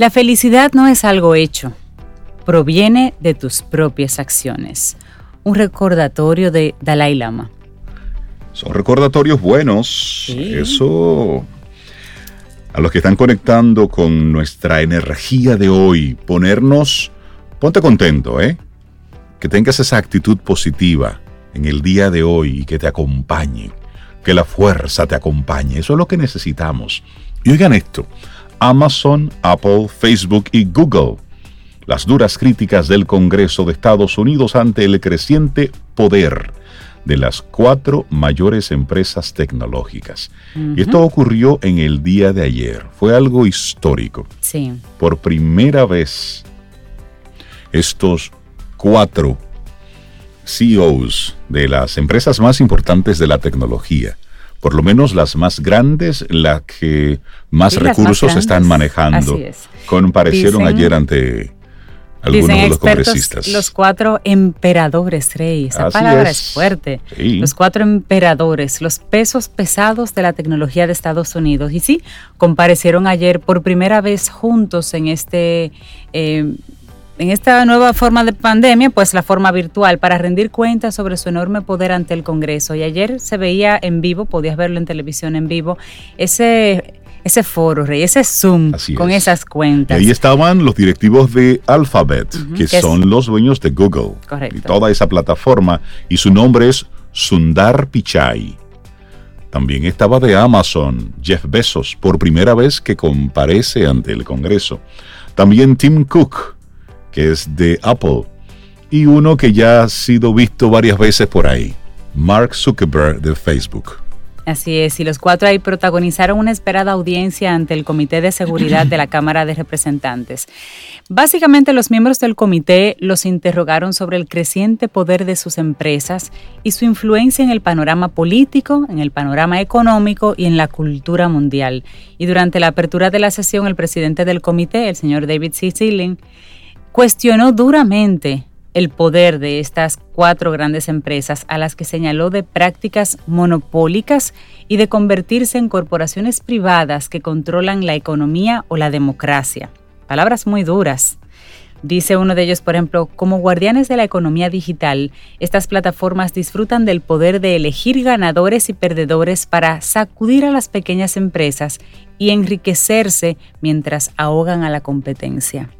La felicidad no es algo hecho, proviene de tus propias acciones. Un recordatorio de Dalai Lama. Son recordatorios buenos. Eso a los que están conectando con nuestra energía de hoy, ponernos, ponte contento, ¿eh? Que tengas esa actitud positiva en el día de hoy y que te acompañe, que la fuerza te acompañe. Eso es lo que necesitamos. Y oigan esto, Amazon, Apple, Facebook y Google. Las duras críticas del Congreso de Estados Unidos ante el creciente poder de las cuatro mayores empresas tecnológicas. Y esto ocurrió en el día de ayer. Fue algo histórico. Sí. Por primera vez, estos cuatro CEOs de las empresas más importantes de la tecnología, por lo menos las más grandes, las que más recursos están manejando, comparecieron ayer ante algunos de los congresistas. Los cuatro emperadores, Rey. Esa palabra es, fuerte. Los cuatro emperadores, los pesos pesados de la tecnología de Estados Unidos. Y sí, comparecieron ayer por primera vez juntos en este. Eh, en esta nueva forma de pandemia, pues la forma virtual, para rendir cuentas sobre su enorme poder ante el Congreso. Y ayer se veía en vivo, podías verlo en televisión en vivo, ese ese foro, Rey, ese Zoom con esas cuentas. Y ahí estaban los directivos de Alphabet, que, son los dueños de Google. Correcto. Y toda esa plataforma. Y su nombre es Sundar Pichai. También estaba de Amazon, Jeff Bezos, por primera vez que comparece ante el Congreso. También Tim Cook, que es de Apple. Y uno que ya ha sido visto varias veces por ahí, Mark Zuckerberg de Facebook. Así es, y los cuatro ahí protagonizaron una esperada audiencia ante el Comité de Seguridad de la Cámara de Representantes. Básicamente los miembros del comité los interrogaron sobre el creciente poder de sus empresas y su influencia en el panorama político, en el panorama económico y en la cultura mundial. Y durante la apertura de la sesión, el presidente del comité, el señor David C. Sealing, cuestionó duramente el poder de estas cuatro grandes empresas a las que señaló de prácticas monopólicas y de convertirse en corporaciones privadas que controlan la economía o la democracia. Palabras muy duras. Dice uno de ellos, por ejemplo, como guardianes de la economía digital, estas plataformas disfrutan del poder de elegir ganadores y perdedores para sacudir a las pequeñas empresas y enriquecerse mientras ahogan a la competencia.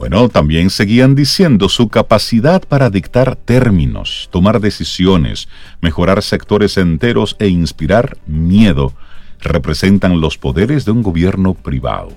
Bueno, también seguían diciendo su capacidad para dictar términos, tomar decisiones, mejorar sectores enteros e inspirar miedo representan los poderes de un gobierno privado.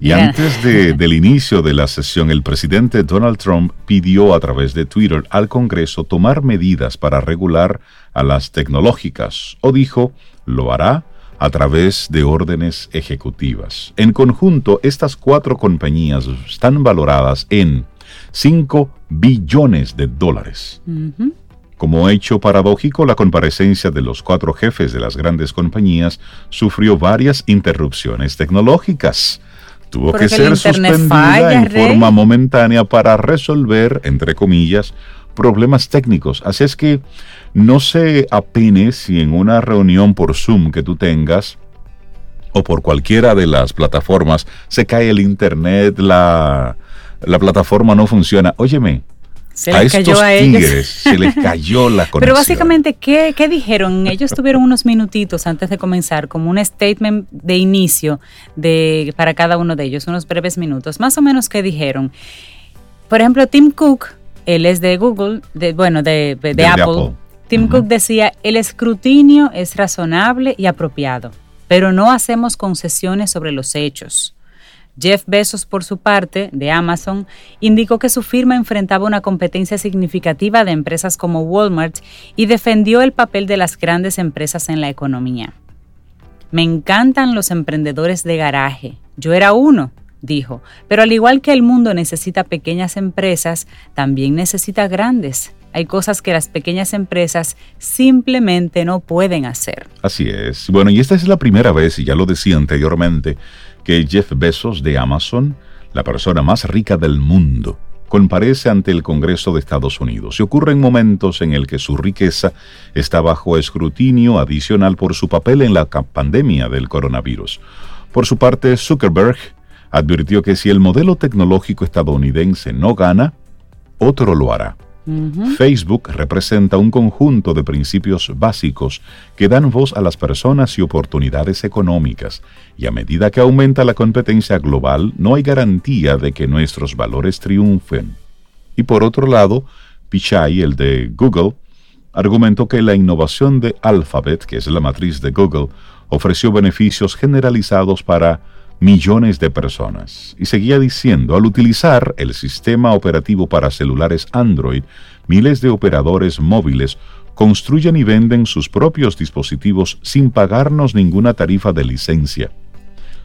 Y antes del inicio de la sesión, el presidente Donald Trump pidió a través de Twitter al Congreso tomar medidas para regular a las tecnológicas, o dijo, lo hará a través de órdenes ejecutivas. En conjunto, estas cuatro compañías están valoradas en 5 billones de dólares. Como hecho paradójico, la comparecencia de los cuatro jefes de las grandes compañías sufrió varias interrupciones tecnológicas. Tuvo que ser suspendida en forma momentánea para resolver, entre comillas, problemas técnicos. Así es que no se apene si en una reunión por Zoom que tú tengas o por cualquiera de las plataformas se cae el internet, la, la plataforma no funciona. Óyeme, se les cayó a ellos. se les cayó la conexión. Pero básicamente, ¿qué, ¿qué, dijeron? Ellos tuvieron unos minutitos antes de comenzar, como un statement de inicio de, para cada uno de ellos, unos breves minutos. Más o menos, ¿qué dijeron? Por ejemplo, Tim Cook él es de Google, de, bueno, de, Apple. Tim Cook decía, el escrutinio es razonable y apropiado, pero no hacemos concesiones sobre los hechos. Jeff Bezos, por su parte, de Amazon, indicó que su firma enfrentaba una competencia significativa de empresas como Walmart y defendió el papel de las grandes empresas en la economía. Me encantan los emprendedores de garaje. Yo era uno, dijo, pero al igual que el mundo necesita pequeñas empresas, también necesita grandes. Hay cosas que las pequeñas empresas simplemente no pueden hacer. Así es. Bueno, y esta es la primera vez, y ya lo decía anteriormente, que Jeff Bezos de Amazon, la persona más rica del mundo, comparece ante el Congreso de Estados Unidos. Y ocurre en momentos en el que su riqueza está bajo escrutinio adicional por su papel en la pandemia del coronavirus. Por su parte, Zuckerberg advirtió que si el modelo tecnológico estadounidense no gana, otro lo hará. Facebook representa un conjunto de principios básicos que dan voz a las personas y oportunidades económicas, y a medida que aumenta la competencia global, no hay garantía de que nuestros valores triunfen. Y por otro lado, Pichai, el de Google, argumentó que la innovación de Alphabet, que es la matriz de Google, ofreció beneficios generalizados para millones de personas. Y seguía diciendo, al utilizar el sistema operativo para celulares Android, miles de operadores móviles construyen y venden sus propios dispositivos sin pagarnos ninguna tarifa de licencia.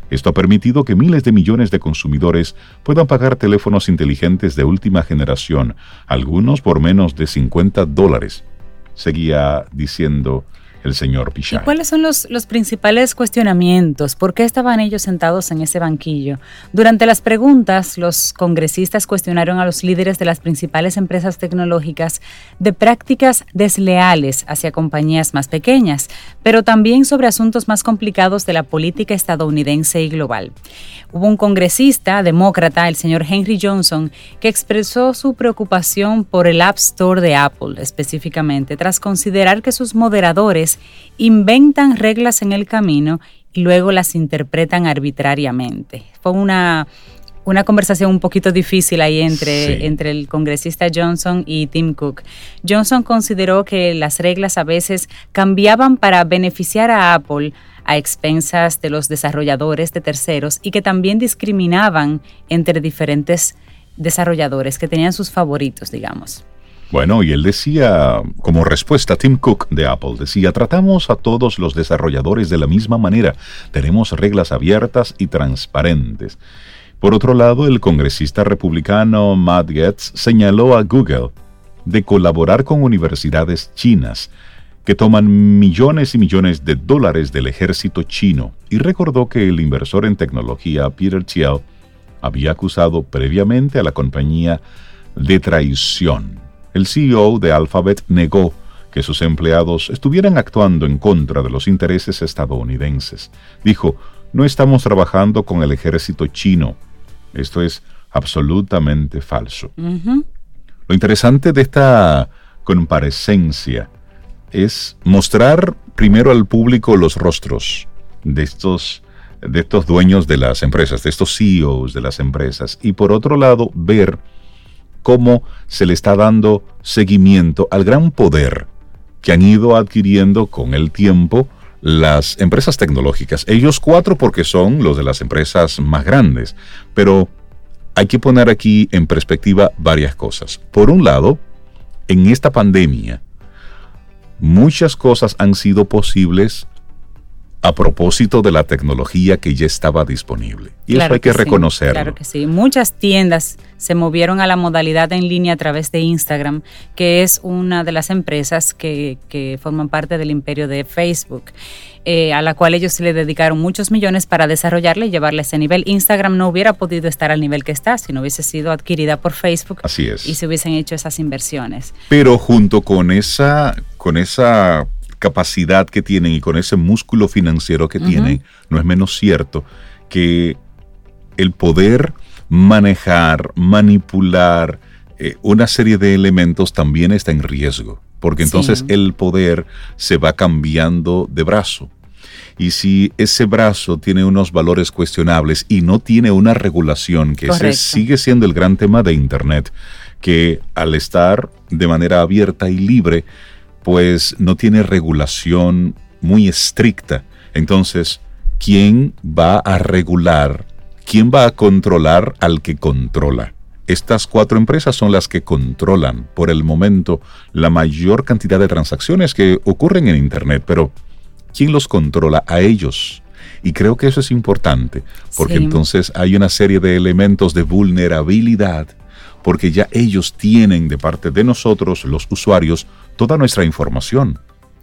Esto ha permitido que miles de millones de consumidores puedan pagar teléfonos inteligentes de última generación, algunos por menos de 50 dólares. Seguía diciendo el señor Pichai. ¿Y cuáles son los, los, principales cuestionamientos? ¿Por qué estaban ellos sentados en ese banquillo? Durante las preguntas, los congresistas cuestionaron a los líderes de las principales empresas tecnológicas de prácticas desleales hacia compañías más pequeñas, pero también sobre asuntos más complicados de la política estadounidense y global. Hubo un congresista demócrata, el señor Henry Johnson, que expresó su preocupación por el App Store de Apple específicamente, tras considerar que sus moderadores inventan reglas en el camino y luego las interpretan arbitrariamente. Fue una, una conversación un poquito difícil ahí entre, entre el congresista Johnson y Tim Cook. Johnson consideró que las reglas a veces cambiaban para beneficiar a Apple a expensas de los desarrolladores de terceros y que también discriminaban entre diferentes desarrolladores que tenían sus favoritos, digamos. Bueno, y él decía, como respuesta, Tim Cook de Apple decía, tratamos a todos los desarrolladores de la misma manera, tenemos reglas abiertas y transparentes. Por otro lado, el congresista republicano Matt Getz señaló a Google de colaborar con universidades chinas que toman millones y millones de dólares del ejército chino y recordó que el inversor en tecnología Peter Thiel había acusado previamente a la compañía de traición. El CEO de Alphabet negó que sus empleados estuvieran actuando en contra de los intereses estadounidenses. Dijo, no estamos trabajando con el ejército chino. Esto es absolutamente falso. Lo interesante de esta comparecencia es mostrar primero al público los rostros de estos, de estos dueños de las empresas, de estos CEOs de las empresas, y por otro lado ver cómo se le está dando seguimiento al gran poder que han ido adquiriendo con el tiempo las empresas tecnológicas. Ellos cuatro porque son los de las empresas más grandes, pero hay que poner aquí en perspectiva varias cosas. Por un lado, en esta pandemia, muchas cosas han sido posibles a propósito de la tecnología que ya estaba disponible. Y eso hay que, reconocerlo. claro que sí. Muchas tiendas se movieron a la modalidad en línea a través de Instagram, que es una de las empresas que, que forman parte del imperio de Facebook, eh, a la cual ellos le dedicaron muchos millones para desarrollarla y llevarla a ese nivel. Instagram no hubiera podido estar al nivel que está si no hubiese sido adquirida por Facebook. Así es. Y se hubiesen hecho esas inversiones. Pero junto con esa, con esa capacidad que tienen y con ese músculo financiero que tienen, no es menos cierto que el poder manejar, manipular eh, una serie de elementos también está en riesgo, porque entonces el poder se va cambiando de brazo. Y si ese brazo tiene unos valores cuestionables y no tiene una regulación, que ese sigue siendo el gran tema de Internet, que al estar de manera abierta y libre, pues no tiene regulación muy estricta. Entonces, ¿quién va a regular? ¿Quién va a controlar al que controla? Estas cuatro empresas son las que controlan por el momento la mayor cantidad de transacciones que ocurren en Internet, pero ¿quién los controla? A ellos. Y creo que eso es importante, porque entonces hay una serie de elementos de vulnerabilidad, porque ya ellos tienen de parte de nosotros, los usuarios, toda nuestra información.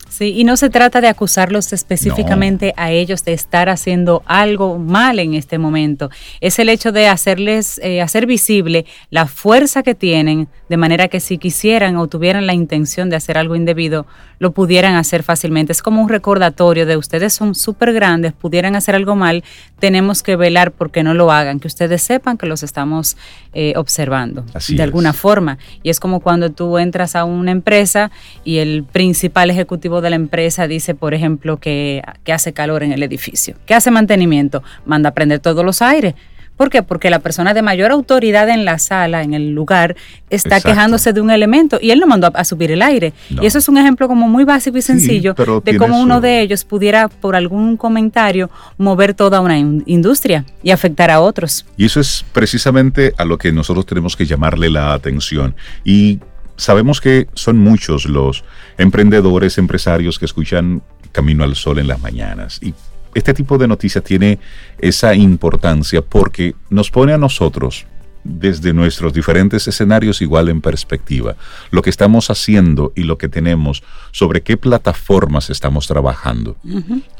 Sí, y no se trata de acusarlos específicamente a ellos de estar haciendo algo mal en este momento. Es el hecho de hacerles, eh, hacer visible la fuerza que tienen, de manera que si quisieran o tuvieran la intención de hacer algo indebido, lo pudieran hacer fácilmente. Es como un recordatorio de ustedes son súper grandes, pudieran hacer algo mal, tenemos que velar porque no lo hagan, que ustedes sepan que los estamos eh, observando de alguna forma. Y es como cuando tú entras a una empresa y el principal ejecutivo de la empresa dice, por ejemplo, que, que hace calor en el edificio, que hace mantenimiento, manda a prender todos los aires ¿Por qué? Porque la persona de mayor autoridad en la sala, en el lugar, está quejándose de un elemento y él lo mandó a, subir el aire. Y eso es un ejemplo como muy básico y sencillo de cómo uno de ellos pudiera, por algún comentario, mover toda una industria y afectar a otros. Y eso es precisamente a lo que nosotros tenemos que llamarle la atención. Y sabemos que son muchos los emprendedores, empresarios que escuchan Camino al Sol en las mañanas. Y este tipo de noticias tiene esa importancia porque nos pone a nosotros desde nuestros diferentes escenarios igual en perspectiva, lo que estamos haciendo y lo que tenemos, sobre qué plataformas estamos trabajando.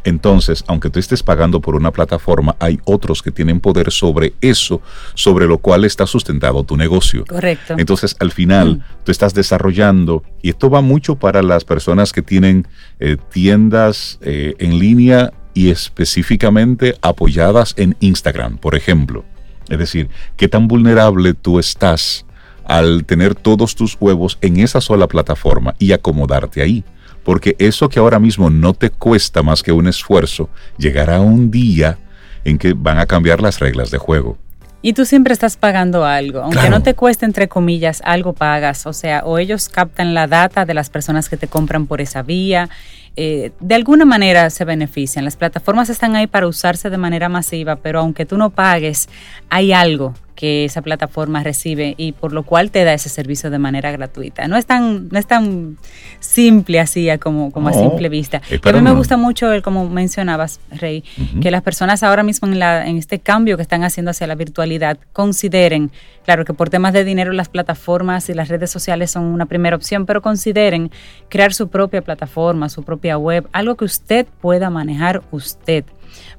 Entonces, aunque tú estés pagando por una plataforma, hay otros que tienen poder sobre eso, sobre lo cual está sustentado tu negocio. Correcto. Entonces, al final, tú estás desarrollando, y esto va mucho para las personas que tienen eh, tiendas eh, en línea y específicamente apoyadas en Instagram, por ejemplo. Es decir, qué tan vulnerable tú estás al tener todos tus huevos en esa sola plataforma y acomodarte ahí. Porque eso que ahora mismo no te cuesta más que un esfuerzo, llegará un día en que van a cambiar las reglas de juego. Y tú siempre estás pagando algo, aunque no te cueste, entre comillas, algo pagas. O sea, o ellos captan la data de las personas que te compran por esa vía, eh, de alguna manera se benefician. Las plataformas están ahí para usarse de manera masiva, pero aunque tú no pagues, hay algo que esa plataforma recibe y por lo cual te da ese servicio de manera gratuita. No es tan, no es tan simple así como, como a simple vista. a mí me gusta mucho, el, como mencionabas, Rey, que las personas ahora mismo en, la, en este cambio que están haciendo hacia la virtualidad consideren, claro que por temas de dinero las plataformas y las redes sociales son una primera opción, pero consideren crear su propia plataforma, su propia web, algo que usted pueda manejar usted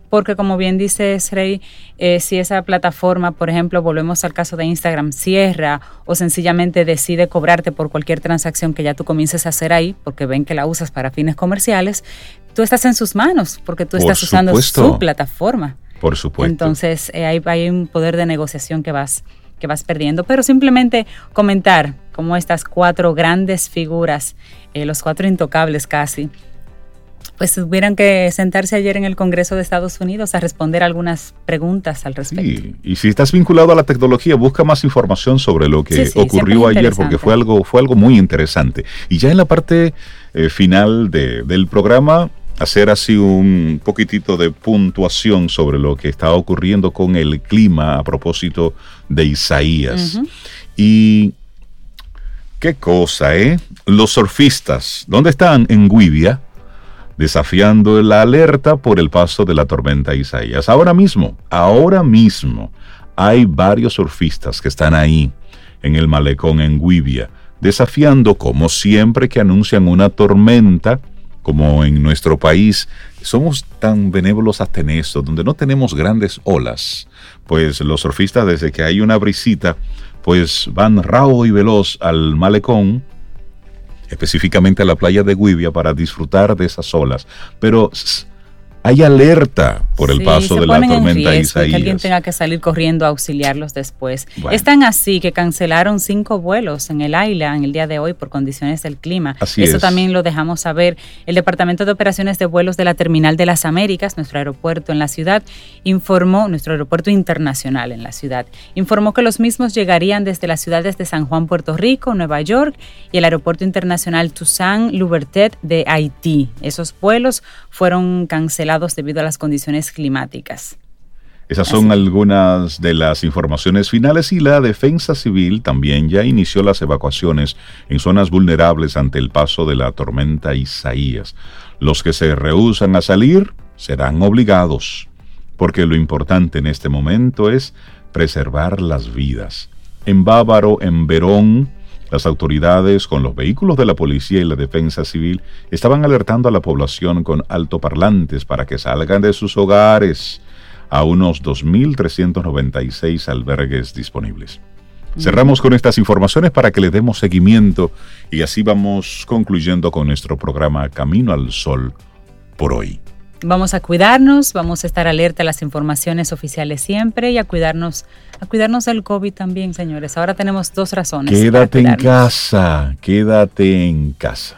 porque como bien dice Srey, eh, si esa plataforma, por ejemplo, volvemos al caso de Instagram, cierra o sencillamente decide cobrarte por cualquier transacción que ya tú comiences a hacer ahí, porque ven que la usas para fines comerciales, tú estás en sus manos, porque tú estás usando su plataforma. Por supuesto. Entonces, eh, hay, un poder de negociación que vas, que vas perdiendo. Pero simplemente comentar cómo estas cuatro grandes figuras, eh, los cuatro intocables casi, pues tuvieran que sentarse ayer en el Congreso de Estados Unidos a responder algunas preguntas al respecto. Sí, y si estás vinculado a la tecnología, busca más información sobre lo que ocurrió ayer, porque fue algo, fue algo muy interesante. Y ya en la parte eh, final del programa, hacer así un poquitito de puntuación sobre lo que está ocurriendo con el clima a propósito de Isaías. Y qué cosa, ¿eh? Los surfistas, ¿dónde están? En Guivia desafiando la alerta por el paso de la tormenta Isaías. Ahora mismo, ahora mismo, hay varios surfistas que están ahí en el malecón en Guivia, desafiando como siempre que anuncian una tormenta, como en nuestro país, somos tan benévolos hasta en eso, donde no tenemos grandes olas, pues los surfistas desde que hay una brisita, pues van rao y veloz al malecón específicamente a la playa de Guivia para disfrutar de esas olas. Pero hay alerta por el paso de la tormenta en Isaías. Que alguien tenga que salir corriendo a auxiliarlos después. Es tan así que cancelaron cinco vuelos en el AILA en el día de hoy por condiciones del clima. Eso también lo dejamos saber. El Departamento de Operaciones de Vuelos de la Terminal de las Américas, nuestro aeropuerto en la ciudad, informó, nuestro aeropuerto internacional en la ciudad, informó que los mismos llegarían desde las ciudades de San Juan, Puerto Rico, Nueva York y el aeropuerto internacional Toussaint Louvertet de Haití. Esos vuelos fueron cancelados debido a las condiciones climáticas. Esas son algunas de las informaciones finales y la defensa civil también ya inició las evacuaciones en zonas vulnerables ante el paso de la tormenta Isaías. Los que se rehusan a salir serán obligados, porque lo importante en este momento es preservar las vidas. En Bávaro, en Verón, Las autoridades, con los vehículos de la policía y la defensa civil, estaban alertando a la población con altoparlantes para que salgan de sus hogares a unos 2.396 albergues disponibles. Cerramos con estas informaciones para que le demos seguimiento y así vamos concluyendo con nuestro programa Camino al Sol por hoy. Vamos a cuidarnos, vamos a estar alerta a las informaciones oficiales siempre y a cuidarnos, a cuidarnos del COVID también, señores. Ahora tenemos dos razones. Quédate en casa, quédate en casa.